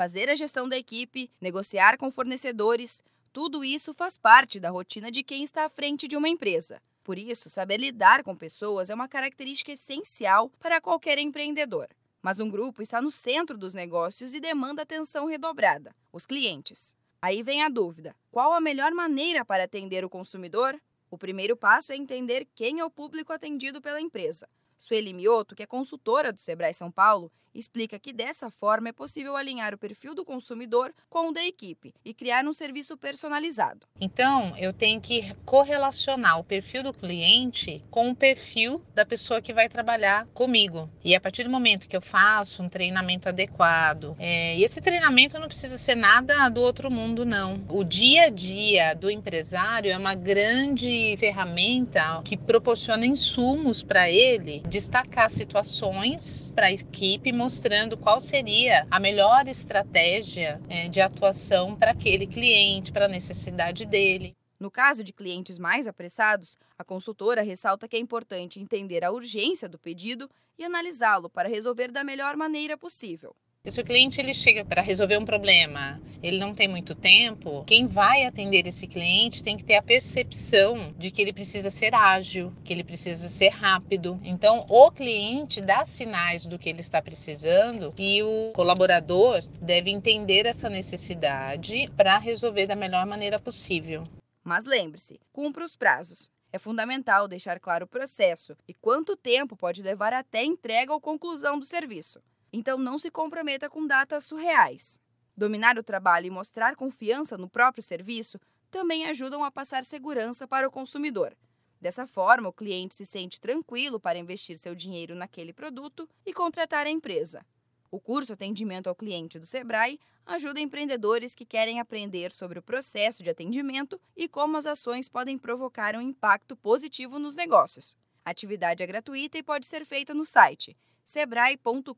Fazer a gestão da equipe, negociar com fornecedores, tudo isso faz parte da rotina de quem está à frente de uma empresa. Por isso, saber lidar com pessoas é uma característica essencial para qualquer empreendedor. Mas um grupo está no centro dos negócios e demanda atenção redobrada: os clientes. Aí vem a dúvida: qual a melhor maneira para atender o consumidor? O primeiro passo é entender quem é o público atendido pela empresa. Sueli Mioto, que é consultora do Sebrae São Paulo, explica que dessa forma é possível alinhar o perfil do consumidor com o da equipe e criar um serviço personalizado. Então, eu tenho que correlacionar o perfil do cliente com o perfil da pessoa que vai trabalhar comigo. E a partir do momento que eu faço um treinamento adequado, é, e esse treinamento não precisa ser nada do outro mundo, não. O dia a dia do empresário é uma grande ferramenta que proporciona insumos para ele destacar situações para a equipe mostrando qual seria a melhor estratégia é, de atuação para aquele cliente, para a necessidade dele. No caso de clientes mais apressados, a consultora ressalta que é importante entender a urgência do pedido e analisá-lo para resolver da melhor maneira possível. Se o cliente ele chega para resolver um problema, ele não tem muito tempo, quem vai atender esse cliente tem que ter a percepção de que ele precisa ser ágil, que ele precisa ser rápido. Então, o cliente dá sinais do que ele está precisando e o colaborador deve entender essa necessidade para resolver da melhor maneira possível. Mas lembre-se, cumpra os prazos. É fundamental deixar claro o processo e quanto tempo pode levar até entrega ou conclusão do serviço. Então não se comprometa com datas surreais. Dominar o trabalho e mostrar confiança no próprio serviço também ajudam a passar segurança para o consumidor. Dessa forma, o cliente se sente tranquilo para investir seu dinheiro naquele produto e contratar a empresa. O curso Atendimento ao Cliente do Sebrae ajuda empreendedores que querem aprender sobre o processo de atendimento e como as ações podem provocar um impacto positivo nos negócios. A atividade é gratuita e pode ser feita no site sebrae.com.br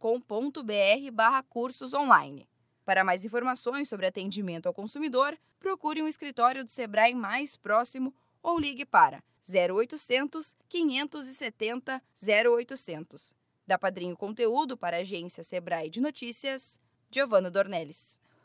barra cursos online. Para mais informações sobre atendimento ao consumidor, procure um escritório do Sebrae mais próximo ou ligue para 0800 570 0800. Da Padrinho Conteúdo para a agência Sebrae de Notícias, Giovana Dornelles.